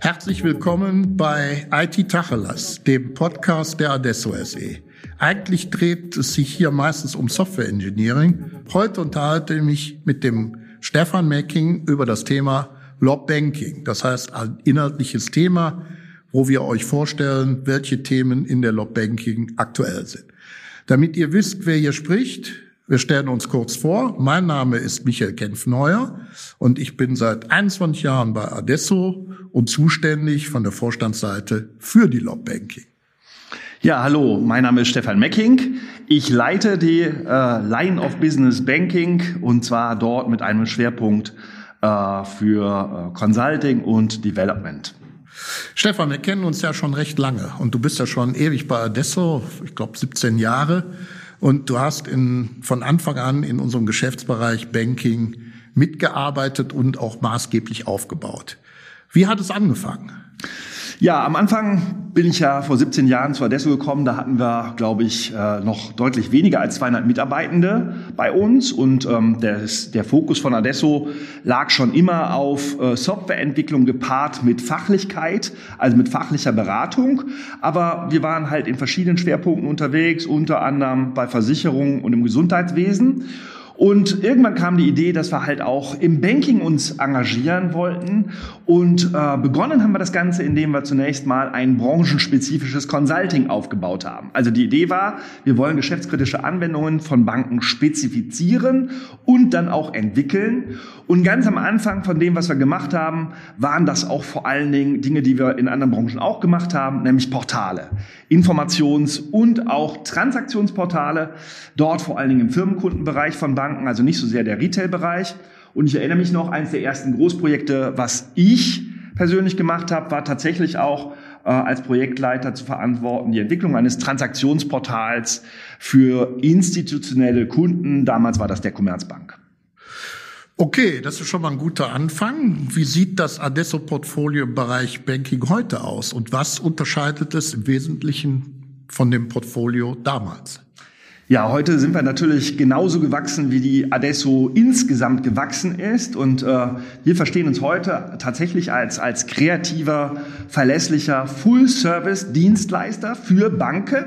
Herzlich willkommen bei IT Tacheles, dem Podcast der Adesso SE. Eigentlich dreht es sich hier meistens um Software Engineering. Heute unterhalte ich mich mit dem Stefan Macking über das Thema Lob Banking. Das heißt, ein inhaltliches Thema, wo wir euch vorstellen, welche Themen in der Lob Banking aktuell sind. Damit ihr wisst, wer hier spricht, wir stellen uns kurz vor. Mein Name ist Michael Kempfneuer und ich bin seit 21 Jahren bei Adesso und zuständig von der Vorstandsseite für die Lob Banking. Ja, hallo, mein Name ist Stefan Mecking. Ich leite die äh, Line of Business Banking und zwar dort mit einem Schwerpunkt äh, für äh, Consulting und Development. Stefan, wir kennen uns ja schon recht lange und du bist ja schon ewig bei Adesso, ich glaube 17 Jahre. Und du hast in, von Anfang an in unserem Geschäftsbereich Banking mitgearbeitet und auch maßgeblich aufgebaut. Wie hat es angefangen? Ja, am Anfang bin ich ja vor 17 Jahren zu Adesso gekommen. Da hatten wir, glaube ich, äh, noch deutlich weniger als 200 Mitarbeitende bei uns. Und ähm, der, der Fokus von Adesso lag schon immer auf äh, Softwareentwicklung gepaart mit Fachlichkeit, also mit fachlicher Beratung. Aber wir waren halt in verschiedenen Schwerpunkten unterwegs, unter anderem bei Versicherungen und im Gesundheitswesen. Und irgendwann kam die Idee, dass wir halt auch im Banking uns engagieren wollten. Und äh, begonnen haben wir das Ganze, indem wir zunächst mal ein branchenspezifisches Consulting aufgebaut haben. Also die Idee war, wir wollen geschäftskritische Anwendungen von Banken spezifizieren und dann auch entwickeln. Und ganz am Anfang von dem, was wir gemacht haben, waren das auch vor allen Dingen Dinge, die wir in anderen Branchen auch gemacht haben, nämlich Portale. Informations- und auch Transaktionsportale. Dort vor allen Dingen im Firmenkundenbereich von Banken also nicht so sehr der Retail-Bereich. Und ich erinnere mich noch, eines der ersten Großprojekte, was ich persönlich gemacht habe, war tatsächlich auch äh, als Projektleiter zu verantworten die Entwicklung eines Transaktionsportals für institutionelle Kunden. Damals war das der Commerzbank. Okay, das ist schon mal ein guter Anfang. Wie sieht das Adesso-Portfolio im Bereich Banking heute aus und was unterscheidet es im Wesentlichen von dem Portfolio damals? Ja, heute sind wir natürlich genauso gewachsen, wie die Adesso insgesamt gewachsen ist. Und äh, wir verstehen uns heute tatsächlich als, als kreativer, verlässlicher Full-Service-Dienstleister für Banken.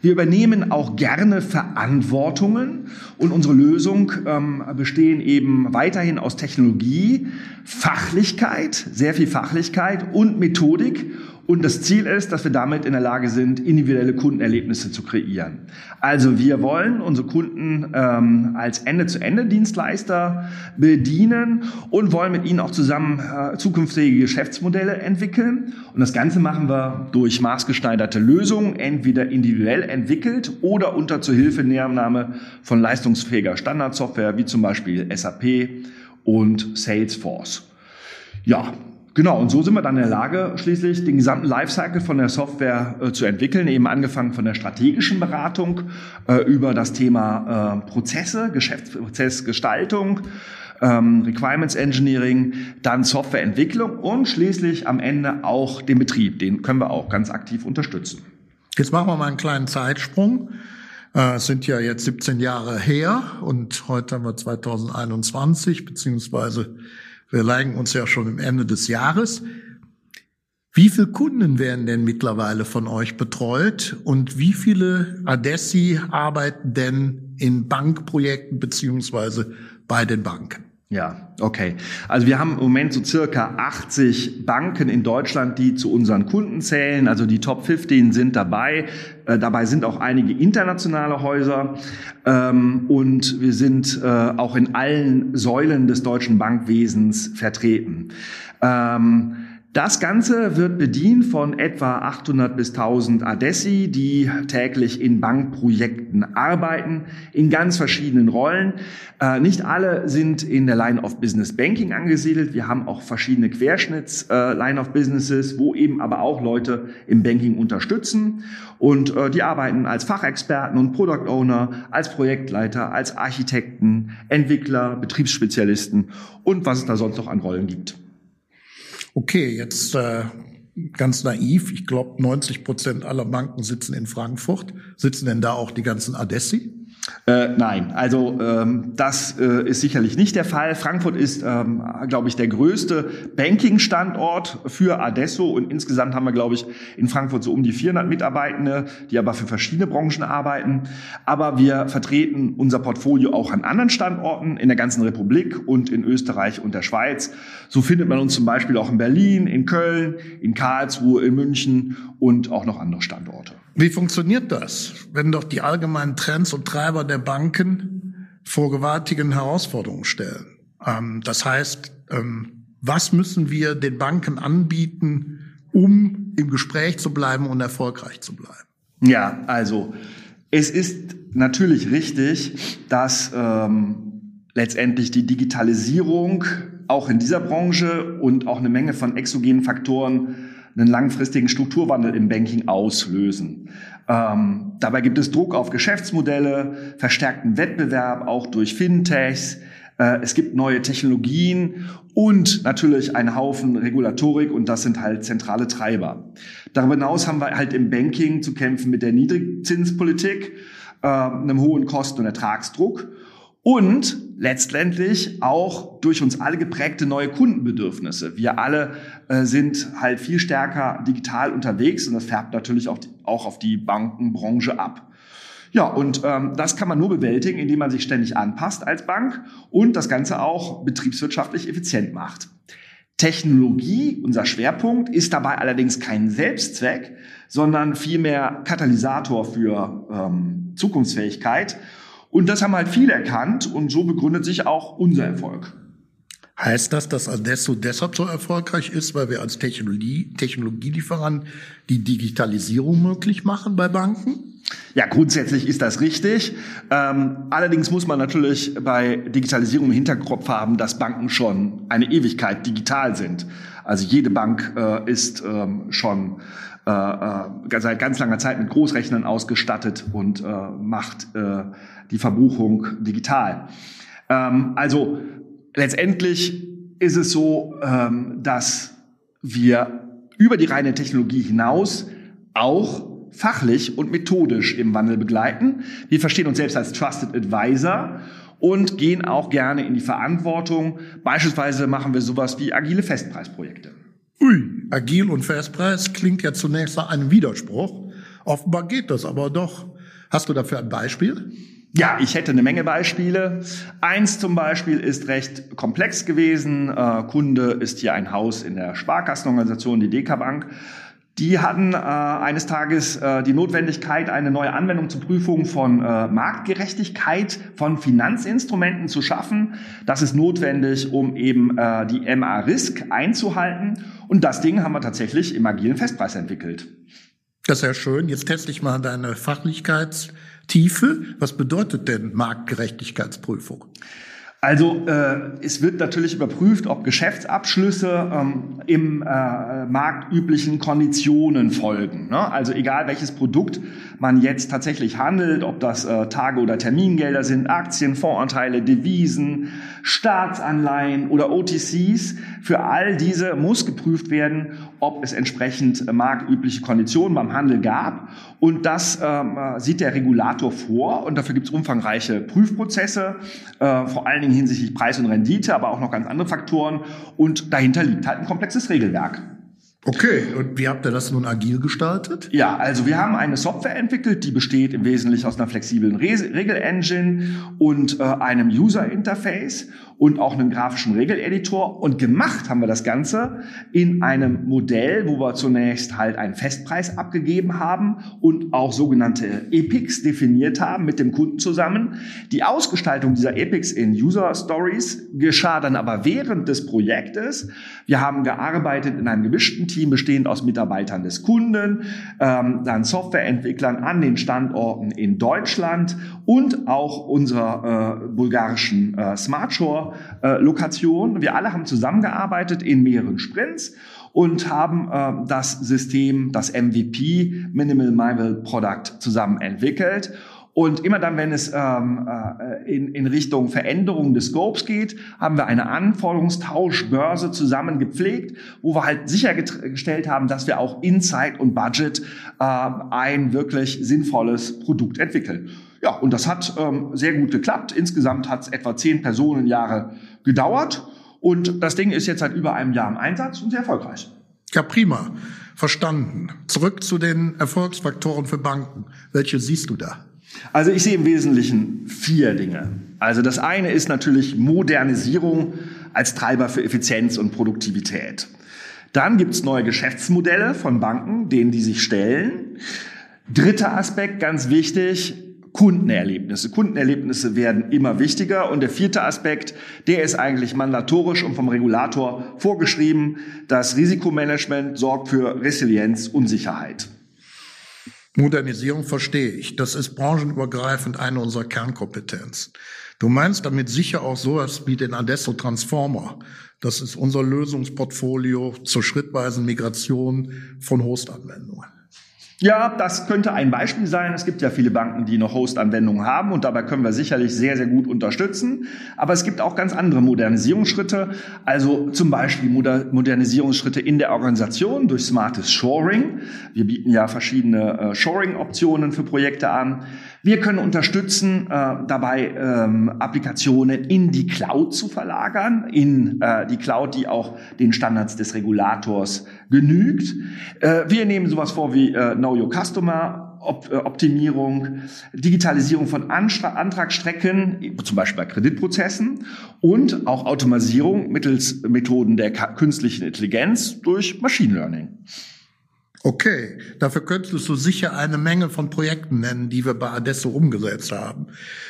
Wir übernehmen auch gerne Verantwortungen und unsere Lösung ähm, bestehen eben weiterhin aus Technologie, Fachlichkeit, sehr viel Fachlichkeit und Methodik und das Ziel ist, dass wir damit in der Lage sind, individuelle Kundenerlebnisse zu kreieren. Also wir wollen unsere Kunden ähm, als Ende-zu-Ende-Dienstleister bedienen und wollen mit ihnen auch zusammen äh, zukünftige Geschäftsmodelle entwickeln. Und das Ganze machen wir durch maßgeschneiderte Lösungen, entweder individuell entwickelt oder unter Zuhilfenahme von leistungsfähiger Standardsoftware wie zum Beispiel SAP und Salesforce. Ja, Genau, und so sind wir dann in der Lage, schließlich den gesamten Lifecycle von der Software äh, zu entwickeln, eben angefangen von der strategischen Beratung äh, über das Thema äh, Prozesse, Geschäftsprozessgestaltung, ähm, Requirements Engineering, dann Softwareentwicklung und schließlich am Ende auch den Betrieb. Den können wir auch ganz aktiv unterstützen. Jetzt machen wir mal einen kleinen Zeitsprung. Äh, es sind ja jetzt 17 Jahre her und heute haben wir 2021, beziehungsweise wir neigen uns ja schon im Ende des Jahres. Wie viele Kunden werden denn mittlerweile von euch betreut und wie viele Adessi arbeiten denn in Bankprojekten beziehungsweise bei den Banken? Ja, okay. Also wir haben im Moment so circa 80 Banken in Deutschland, die zu unseren Kunden zählen. Also die Top 15 sind dabei. Äh, dabei sind auch einige internationale Häuser. Ähm, und wir sind äh, auch in allen Säulen des deutschen Bankwesens vertreten. Ähm, das Ganze wird bedient von etwa 800 bis 1000 Adessi, die täglich in Bankprojekten arbeiten, in ganz verschiedenen Rollen. Äh, nicht alle sind in der Line of Business Banking angesiedelt. Wir haben auch verschiedene Querschnitts äh, of Businesses, wo eben aber auch Leute im Banking unterstützen. Und äh, die arbeiten als Fachexperten und Product Owner, als Projektleiter, als Architekten, Entwickler, Betriebsspezialisten und was es da sonst noch an Rollen gibt. Okay, jetzt äh, ganz naiv. Ich glaube, 90 Prozent aller Banken sitzen in Frankfurt. Sitzen denn da auch die ganzen Adessi? Äh, nein, also ähm, das äh, ist sicherlich nicht der Fall. Frankfurt ist, ähm, glaube ich, der größte Banking-Standort für Adesso und insgesamt haben wir, glaube ich, in Frankfurt so um die 400 Mitarbeitende, die aber für verschiedene Branchen arbeiten. Aber wir vertreten unser Portfolio auch an anderen Standorten in der ganzen Republik und in Österreich und der Schweiz. So findet man uns zum Beispiel auch in Berlin, in Köln, in Karlsruhe, in München und auch noch andere Standorte. Wie funktioniert das, wenn doch die allgemeinen Trends und Treiber der Banken vor gewaltigen Herausforderungen stellen? Ähm, das heißt, ähm, was müssen wir den Banken anbieten, um im Gespräch zu bleiben und erfolgreich zu bleiben? Ja, also es ist natürlich richtig, dass ähm, letztendlich die Digitalisierung auch in dieser Branche und auch eine Menge von exogenen Faktoren einen langfristigen Strukturwandel im Banking auslösen. Ähm, dabei gibt es Druck auf Geschäftsmodelle, verstärkten Wettbewerb auch durch Fintechs. Äh, es gibt neue Technologien und natürlich einen Haufen Regulatorik und das sind halt zentrale Treiber. Darüber hinaus haben wir halt im Banking zu kämpfen mit der Niedrigzinspolitik, äh, einem hohen Kosten- und Ertragsdruck und letztendlich auch durch uns alle geprägte neue Kundenbedürfnisse. Wir alle äh, sind halt viel stärker digital unterwegs und das färbt natürlich auch, die, auch auf die Bankenbranche ab. Ja, und ähm, das kann man nur bewältigen, indem man sich ständig anpasst als Bank und das Ganze auch betriebswirtschaftlich effizient macht. Technologie, unser Schwerpunkt, ist dabei allerdings kein Selbstzweck, sondern vielmehr Katalysator für ähm, Zukunftsfähigkeit und das haben halt viele erkannt und so begründet sich auch unser Erfolg. Heißt das, dass Adesso deshalb so erfolgreich ist, weil wir als Technologie, Technologielieferant die Digitalisierung möglich machen bei Banken? Ja, grundsätzlich ist das richtig. Ähm, allerdings muss man natürlich bei Digitalisierung im Hinterkopf haben, dass Banken schon eine Ewigkeit digital sind. Also jede Bank äh, ist ähm, schon äh, äh, seit ganz langer Zeit mit Großrechnern ausgestattet und äh, macht äh, die Verbuchung digital. Ähm, also letztendlich ist es so, ähm, dass wir über die reine Technologie hinaus auch fachlich und methodisch im Wandel begleiten. Wir verstehen uns selbst als Trusted Advisor und gehen auch gerne in die Verantwortung. Beispielsweise machen wir sowas wie agile Festpreisprojekte. Ui, agil und Festpreis klingt ja zunächst nach einem Widerspruch. Offenbar geht das aber doch. Hast du dafür ein Beispiel? Ja, ich hätte eine Menge Beispiele. Eins zum Beispiel ist recht komplex gewesen. Äh, Kunde ist hier ein Haus in der Sparkassenorganisation, die DK Bank. Die hatten äh, eines Tages äh, die Notwendigkeit, eine neue Anwendung zur Prüfung von äh, Marktgerechtigkeit von Finanzinstrumenten zu schaffen. Das ist notwendig, um eben äh, die MA-Risk einzuhalten. Und das Ding haben wir tatsächlich im agilen Festpreis entwickelt. Das ist ja schön. Jetzt teste ich mal deine Fachlichkeitstiefe. Was bedeutet denn Marktgerechtigkeitsprüfung? Also äh, es wird natürlich überprüft, ob Geschäftsabschlüsse ähm, im äh, marktüblichen Konditionen folgen. Ne? Also egal welches Produkt man jetzt tatsächlich handelt, ob das äh, Tage- oder Termingelder sind, Aktien, Fondsanteile, Devisen, Staatsanleihen oder OTCs, für all diese muss geprüft werden, ob es entsprechend marktübliche Konditionen beim Handel gab. Und das ähm, äh, sieht der Regulator vor und dafür gibt es umfangreiche Prüfprozesse, äh, vor allen Dingen hinsichtlich Preis und Rendite, aber auch noch ganz andere Faktoren. Und dahinter liegt halt ein komplexes Regelwerk. Okay, und wie habt ihr das nun agil gestaltet? Ja, also wir haben eine Software entwickelt, die besteht im Wesentlichen aus einer flexiblen Re Regel-Engine und äh, einem User-Interface und auch einem grafischen Regeleditor. Und gemacht haben wir das Ganze in einem Modell, wo wir zunächst halt einen Festpreis abgegeben haben und auch sogenannte Epics definiert haben mit dem Kunden zusammen. Die Ausgestaltung dieser Epics in User Stories geschah dann aber während des Projektes. Wir haben gearbeitet in einem gemischten Team bestehend aus Mitarbeitern des Kunden, ähm, dann Softwareentwicklern an den Standorten in Deutschland und auch unserer äh, bulgarischen äh, Smart Shore äh. Wir alle haben zusammengearbeitet in mehreren Sprints und haben äh, das System, das MVP, Minimal Viable Product, zusammen entwickelt. Und immer dann, wenn es ähm, äh, in, in Richtung Veränderung des Scopes geht, haben wir eine Anforderungstauschbörse zusammen gepflegt, wo wir halt sichergestellt haben, dass wir auch in Zeit und Budget äh, ein wirklich sinnvolles Produkt entwickeln. Ja, und das hat ähm, sehr gut geklappt. Insgesamt hat es etwa zehn Personenjahre gedauert. Und das Ding ist jetzt seit über einem Jahr im Einsatz und sehr erfolgreich. Ja, prima. Verstanden. Zurück zu den Erfolgsfaktoren für Banken. Welche siehst du da? Also ich sehe im Wesentlichen vier Dinge. Also das eine ist natürlich Modernisierung als Treiber für Effizienz und Produktivität. Dann gibt's neue Geschäftsmodelle von Banken, denen die sich stellen. Dritter Aspekt, ganz wichtig, Kundenerlebnisse. Kundenerlebnisse werden immer wichtiger. Und der vierte Aspekt, der ist eigentlich mandatorisch und vom Regulator vorgeschrieben. Das Risikomanagement sorgt für Resilienz und Sicherheit. Modernisierung verstehe ich. Das ist branchenübergreifend eine unserer Kernkompetenzen. Du meinst damit sicher auch sowas wie den Adesso Transformer. Das ist unser Lösungsportfolio zur schrittweisen Migration von Hostanwendungen. Ja, das könnte ein Beispiel sein. Es gibt ja viele Banken, die noch Host-Anwendungen haben und dabei können wir sicherlich sehr, sehr gut unterstützen. Aber es gibt auch ganz andere Modernisierungsschritte, also zum Beispiel Modernisierungsschritte in der Organisation durch smartes Shoring. Wir bieten ja verschiedene äh, Shoring-Optionen für Projekte an. Wir können unterstützen, äh, dabei ähm, Applikationen in die Cloud zu verlagern, in äh, die Cloud, die auch den Standards des Regulators genügt. Äh, wir nehmen sowas vor wie äh, Know Your Customer, äh, Optimierung, Digitalisierung von Antragsstrecken, zum Beispiel bei Kreditprozessen und auch Automatisierung mittels Methoden der künstlichen Intelligenz durch Machine Learning. Okay, dafür könntest du sicher eine Menge von Projekten nennen, die wir bei Adesso umgesetzt haben.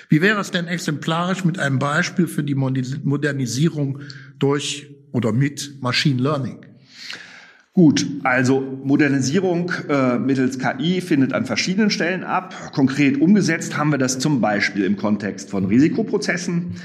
Wie wäre es denn exemplarisch mit einem Beispiel für die Modernisierung durch oder mit Machine Learning? Gut, also Modernisierung äh, mittels KI findet an verschiedenen Stellen ab. Konkret umgesetzt haben wir das zum Beispiel im Kontext von Risikoprozessen.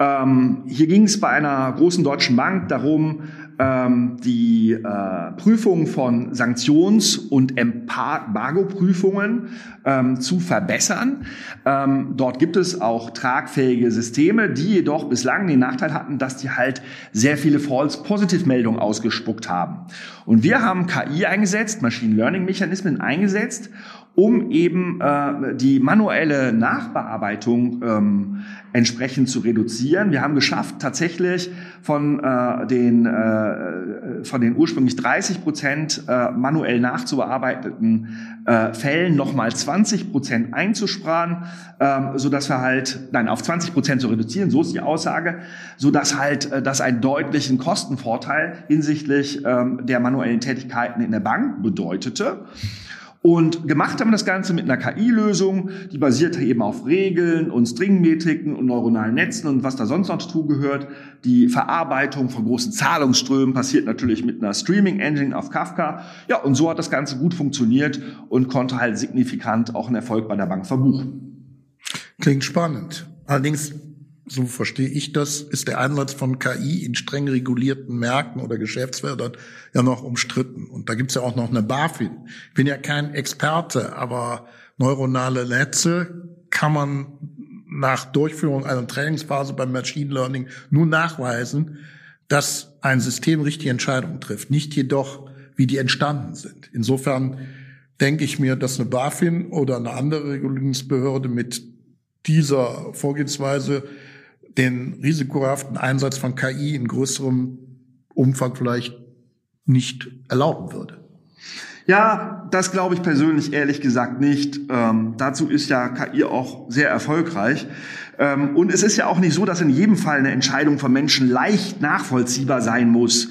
Ähm, hier ging es bei einer großen deutschen Bank darum, die äh, Prüfung von Sanktions- und Embargo-Prüfungen ähm, zu verbessern. Ähm, dort gibt es auch tragfähige Systeme, die jedoch bislang den Nachteil hatten, dass die halt sehr viele False-Positive-Meldungen ausgespuckt haben. Und wir haben KI eingesetzt, Machine Learning-Mechanismen eingesetzt, um eben äh, die manuelle Nachbearbeitung ähm, entsprechend zu reduzieren. Wir haben geschafft, tatsächlich von äh, den äh, von den ursprünglich 30 Prozent äh, manuell nachzubearbeiteten äh, Fällen nochmal 20 Prozent einzusparen, ähm, so dass wir halt nein auf 20 Prozent zu reduzieren. So ist die Aussage, so dass halt äh, das einen deutlichen Kostenvorteil hinsichtlich ähm, der manuellen Tätigkeiten in der Bank bedeutete. Und gemacht haben wir das Ganze mit einer KI-Lösung, die basiert eben auf Regeln und Stringmetriken und neuronalen Netzen und was da sonst noch dazu gehört. Die Verarbeitung von großen Zahlungsströmen passiert natürlich mit einer Streaming-Engine auf Kafka. Ja, und so hat das Ganze gut funktioniert und konnte halt signifikant auch einen Erfolg bei der Bank verbuchen. Klingt spannend. Allerdings so verstehe ich das, ist der Einsatz von KI in streng regulierten Märkten oder Geschäftsfeldern ja noch umstritten. Und da gibt's ja auch noch eine BaFin. Ich bin ja kein Experte, aber neuronale Netze kann man nach Durchführung einer Trainingsphase beim Machine Learning nur nachweisen, dass ein System richtige Entscheidungen trifft, nicht jedoch, wie die entstanden sind. Insofern denke ich mir, dass eine BaFin oder eine andere Regulierungsbehörde mit dieser Vorgehensweise den risikohaften Einsatz von KI in größerem Umfang vielleicht nicht erlauben würde. Ja, das glaube ich persönlich ehrlich gesagt nicht. Ähm, dazu ist ja KI auch sehr erfolgreich. Ähm, und es ist ja auch nicht so, dass in jedem Fall eine Entscheidung von Menschen leicht nachvollziehbar sein muss.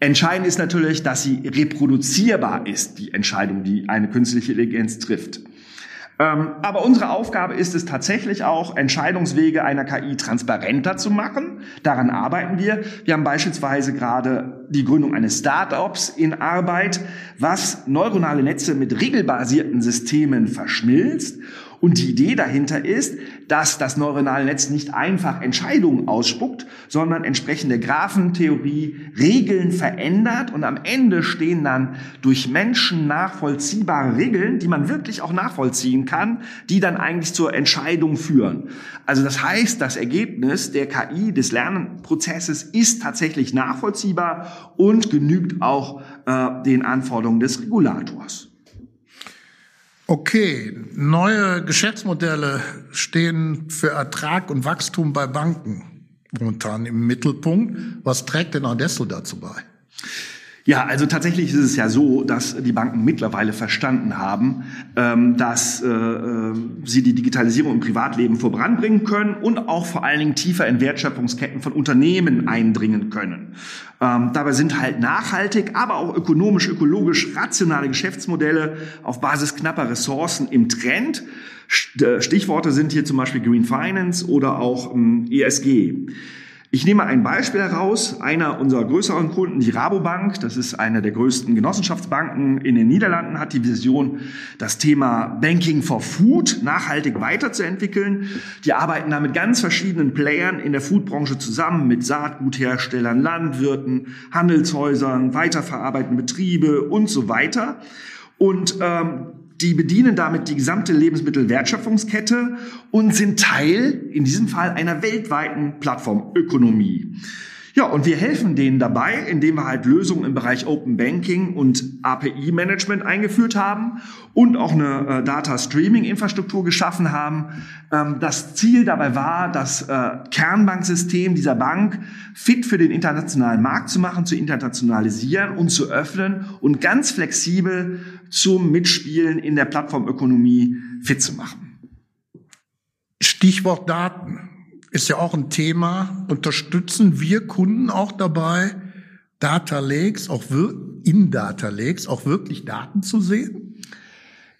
Entscheidend ist natürlich, dass sie reproduzierbar ist, die Entscheidung, die eine künstliche Intelligenz trifft. Ähm, aber unsere Aufgabe ist es tatsächlich auch, Entscheidungswege einer KI transparenter zu machen. Daran arbeiten wir. Wir haben beispielsweise gerade die Gründung eines Startups in Arbeit, was neuronale Netze mit regelbasierten Systemen verschmilzt und die Idee dahinter ist, dass das neuronale Netz nicht einfach Entscheidungen ausspuckt, sondern entsprechende Graphentheorie Regeln verändert und am Ende stehen dann durch Menschen nachvollziehbare Regeln, die man wirklich auch nachvollziehen kann, die dann eigentlich zur Entscheidung führen. Also das heißt, das Ergebnis der KI des Lernprozesses ist tatsächlich nachvollziehbar und genügt auch äh, den Anforderungen des Regulators. Okay, neue Geschäftsmodelle stehen für Ertrag und Wachstum bei Banken momentan im Mittelpunkt. Was trägt denn Adesso dazu bei? Ja, also tatsächlich ist es ja so, dass die Banken mittlerweile verstanden haben, ähm, dass äh, äh, sie die Digitalisierung im Privatleben voranbringen können und auch vor allen Dingen tiefer in Wertschöpfungsketten von Unternehmen eindringen können. Ähm, dabei sind halt nachhaltig, aber auch ökonomisch, ökologisch rationale Geschäftsmodelle auf Basis knapper Ressourcen im Trend. Äh, Stichworte sind hier zum Beispiel Green Finance oder auch ähm, ESG. Ich nehme ein Beispiel heraus. Einer unserer größeren Kunden, die Rabobank, das ist eine der größten Genossenschaftsbanken in den Niederlanden, hat die Vision, das Thema Banking for Food nachhaltig weiterzuentwickeln. Die arbeiten da mit ganz verschiedenen Playern in der Foodbranche zusammen, mit Saatgutherstellern, Landwirten, Handelshäusern, weiterverarbeitenden Betriebe und so weiter. Und ähm, die bedienen damit die gesamte Lebensmittelwertschöpfungskette und sind Teil, in diesem Fall, einer weltweiten Plattformökonomie. Ja, und wir helfen denen dabei, indem wir halt Lösungen im Bereich Open Banking und API-Management eingeführt haben und auch eine äh, Data Streaming-Infrastruktur geschaffen haben. Ähm, das Ziel dabei war, das äh, Kernbanksystem dieser Bank fit für den internationalen Markt zu machen, zu internationalisieren und zu öffnen und ganz flexibel zum Mitspielen in der Plattformökonomie fit zu machen. Stichwort Daten ist ja auch ein Thema. Unterstützen wir Kunden auch dabei, Data Lakes, auch in Data Lakes, auch wirklich Daten zu sehen?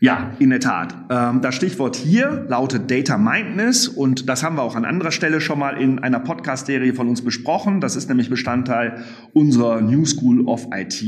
Ja, in der Tat. Ähm, das Stichwort hier lautet Data Mindness und das haben wir auch an anderer Stelle schon mal in einer Podcast-Serie von uns besprochen. Das ist nämlich Bestandteil unserer New School of IT.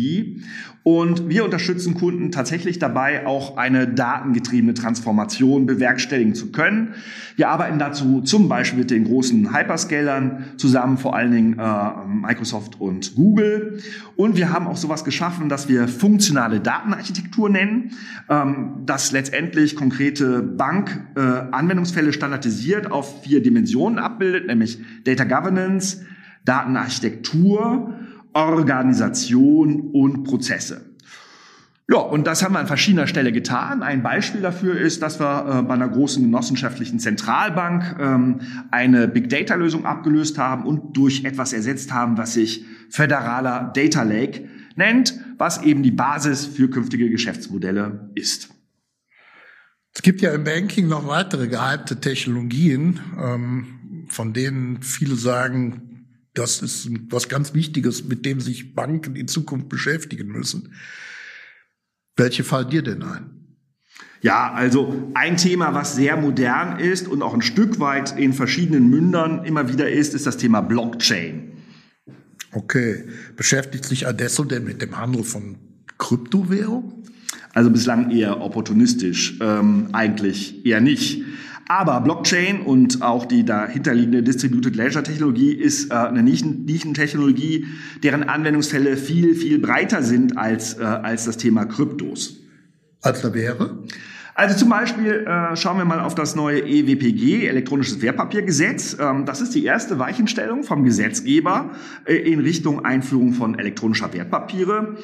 Und wir unterstützen Kunden tatsächlich dabei, auch eine datengetriebene Transformation bewerkstelligen zu können. Wir arbeiten dazu zum Beispiel mit den großen Hyperscalern zusammen, vor allen Dingen äh, Microsoft und Google. Und wir haben auch sowas geschaffen, dass wir funktionale Datenarchitektur nennen. Ähm, das letztendlich konkrete Bank-Anwendungsfälle äh, standardisiert auf vier Dimensionen abbildet, nämlich Data Governance, Datenarchitektur, Organisation und Prozesse. Ja, und das haben wir an verschiedener Stelle getan. Ein Beispiel dafür ist, dass wir äh, bei einer großen genossenschaftlichen Zentralbank ähm, eine Big Data Lösung abgelöst haben und durch etwas ersetzt haben, was sich föderaler Data Lake nennt, was eben die Basis für künftige Geschäftsmodelle ist. Es gibt ja im Banking noch weitere gehypte Technologien, ähm, von denen viele sagen, das ist was ganz Wichtiges, mit dem sich Banken in Zukunft beschäftigen müssen. Welche fallen dir denn ein? Ja, also ein Thema, was sehr modern ist und auch ein Stück weit in verschiedenen Mündern immer wieder ist, ist das Thema Blockchain. Okay. Beschäftigt sich Adesso denn mit dem Handel von Kryptowährung? Also bislang eher opportunistisch, ähm, eigentlich eher nicht. Aber Blockchain und auch die dahinterliegende Distributed Ledger Technologie ist äh, eine Nischentechnologie, deren Anwendungsfälle viel, viel breiter sind als, äh, als das Thema Kryptos. Als da wäre? Also zum Beispiel äh, schauen wir mal auf das neue EWPG, elektronisches Wertpapiergesetz. Ähm, das ist die erste Weichenstellung vom Gesetzgeber äh, in Richtung Einführung von elektronischer Wertpapiere.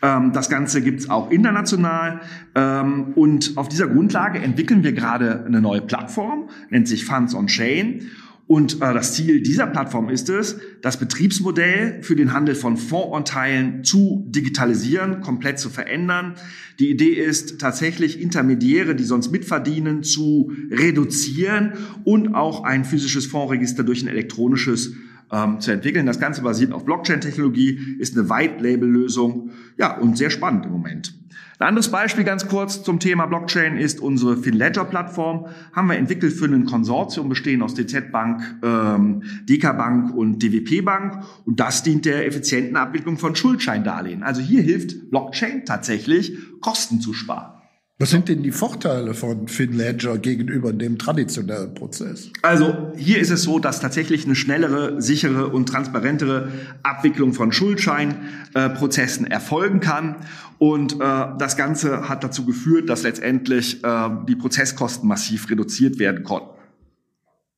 Ähm, das Ganze gibt's auch international. Ähm, und auf dieser Grundlage entwickeln wir gerade eine neue Plattform, nennt sich Funds on Chain. Und äh, das Ziel dieser Plattform ist es, das Betriebsmodell für den Handel von Fondsanteilen zu digitalisieren, komplett zu verändern. Die Idee ist tatsächlich Intermediäre, die sonst mitverdienen, zu reduzieren und auch ein physisches Fondsregister durch ein elektronisches ähm, zu entwickeln. Das Ganze basiert auf Blockchain-Technologie, ist eine White-Label-Lösung, ja, und sehr spannend im Moment. Ein anderes Beispiel ganz kurz zum Thema Blockchain ist unsere FinLedger-Plattform. Haben wir entwickelt für ein Konsortium bestehend aus DZ Bank, ähm, DK Bank und DWP Bank. Und das dient der effizienten Abwicklung von Schuldscheindarlehen. Also hier hilft Blockchain tatsächlich, Kosten zu sparen. Was sind denn die Vorteile von FinLedger gegenüber dem traditionellen Prozess? Also hier ist es so, dass tatsächlich eine schnellere, sichere und transparentere Abwicklung von Schuldscheinprozessen äh, erfolgen kann. Und äh, das Ganze hat dazu geführt, dass letztendlich äh, die Prozesskosten massiv reduziert werden konnten.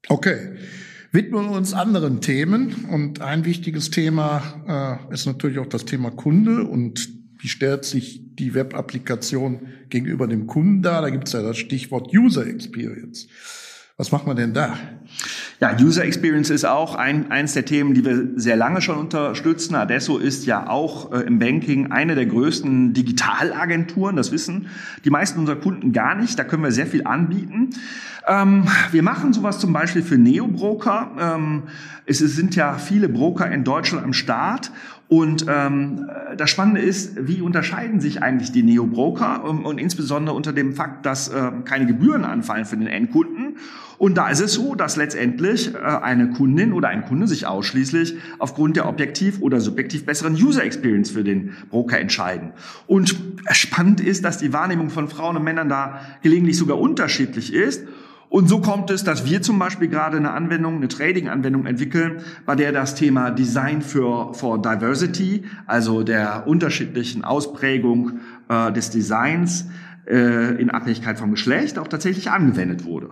Okay. Widmen wir uns anderen Themen. Und ein wichtiges Thema äh, ist natürlich auch das Thema Kunde und wie stellt sich die Web-Applikation gegenüber dem Kunden dar? Da gibt es ja das Stichwort User Experience. Was macht man denn da? Ja, User Experience ist auch ein, eins der Themen, die wir sehr lange schon unterstützen. Adesso ist ja auch äh, im Banking eine der größten Digitalagenturen. Das wissen die meisten unserer Kunden gar nicht. Da können wir sehr viel anbieten. Ähm, wir machen sowas zum Beispiel für Neo-Broker. Ähm, es sind ja viele Broker in Deutschland am Start und ähm, das Spannende ist, wie unterscheiden sich eigentlich die Neo-Broker und, und, insbesondere unter dem Fakt, dass äh, keine Gebühren anfallen für den Endkunden. Und da ist es so, dass letztendlich äh, eine Kundin oder ein Kunde sich ausschließlich aufgrund der objektiv oder subjektiv besseren User Experience für den Broker entscheiden. Und spannend ist, dass die Wahrnehmung von Frauen und Männern da gelegentlich sogar unterschiedlich ist. Und so kommt es, dass wir zum Beispiel gerade eine Anwendung, eine Trading-Anwendung entwickeln, bei der das Thema Design für for Diversity, also der unterschiedlichen Ausprägung äh, des Designs äh, in Abhängigkeit vom Geschlecht, auch tatsächlich angewendet wurde.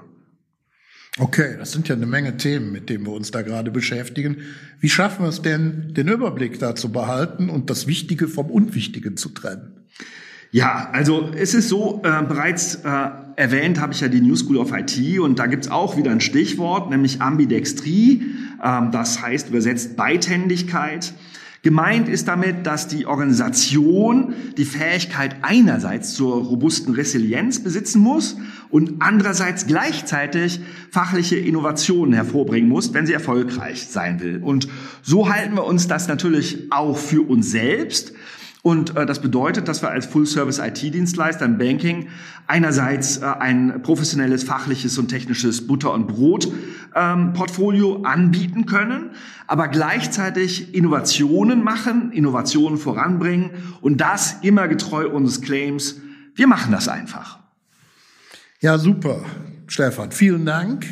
Okay, das sind ja eine Menge Themen, mit denen wir uns da gerade beschäftigen. Wie schaffen wir es denn, den Überblick da zu behalten und das Wichtige vom Unwichtigen zu trennen? Ja, also es ist so, äh, bereits äh, erwähnt habe ich ja die New School of IT und da gibt's auch wieder ein Stichwort, nämlich Ambidextrie. Ähm, das heißt übersetzt Beidhändigkeit. Gemeint ist damit, dass die Organisation die Fähigkeit einerseits zur robusten Resilienz besitzen muss und andererseits gleichzeitig fachliche Innovationen hervorbringen muss, wenn sie erfolgreich sein will. Und so halten wir uns das natürlich auch für uns selbst und äh, das bedeutet, dass wir als Full-Service-IT-Dienstleister im Banking einerseits äh, ein professionelles, fachliches und technisches Butter- und Brot-Portfolio ähm, anbieten können, aber gleichzeitig Innovationen machen, Innovationen voranbringen und das immer getreu unseres Claims. Wir machen das einfach. Ja, super. Stefan, vielen Dank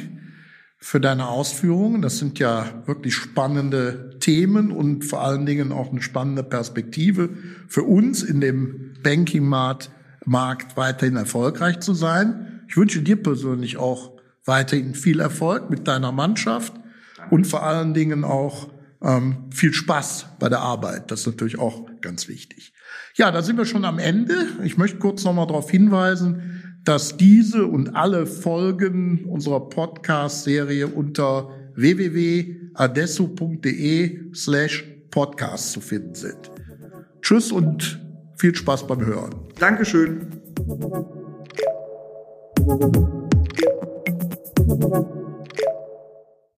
für deine Ausführungen. Das sind ja wirklich spannende Themen und vor allen Dingen auch eine spannende Perspektive für uns in dem Banking-Markt weiterhin erfolgreich zu sein. Ich wünsche dir persönlich auch weiterhin viel Erfolg mit deiner Mannschaft und vor allen Dingen auch ähm, viel Spaß bei der Arbeit. Das ist natürlich auch ganz wichtig. Ja, da sind wir schon am Ende. Ich möchte kurz nochmal darauf hinweisen, dass diese und alle Folgen unserer Podcast-Serie unter www.adesso.de slash podcast zu finden sind. Tschüss und viel Spaß beim Hören. Dankeschön.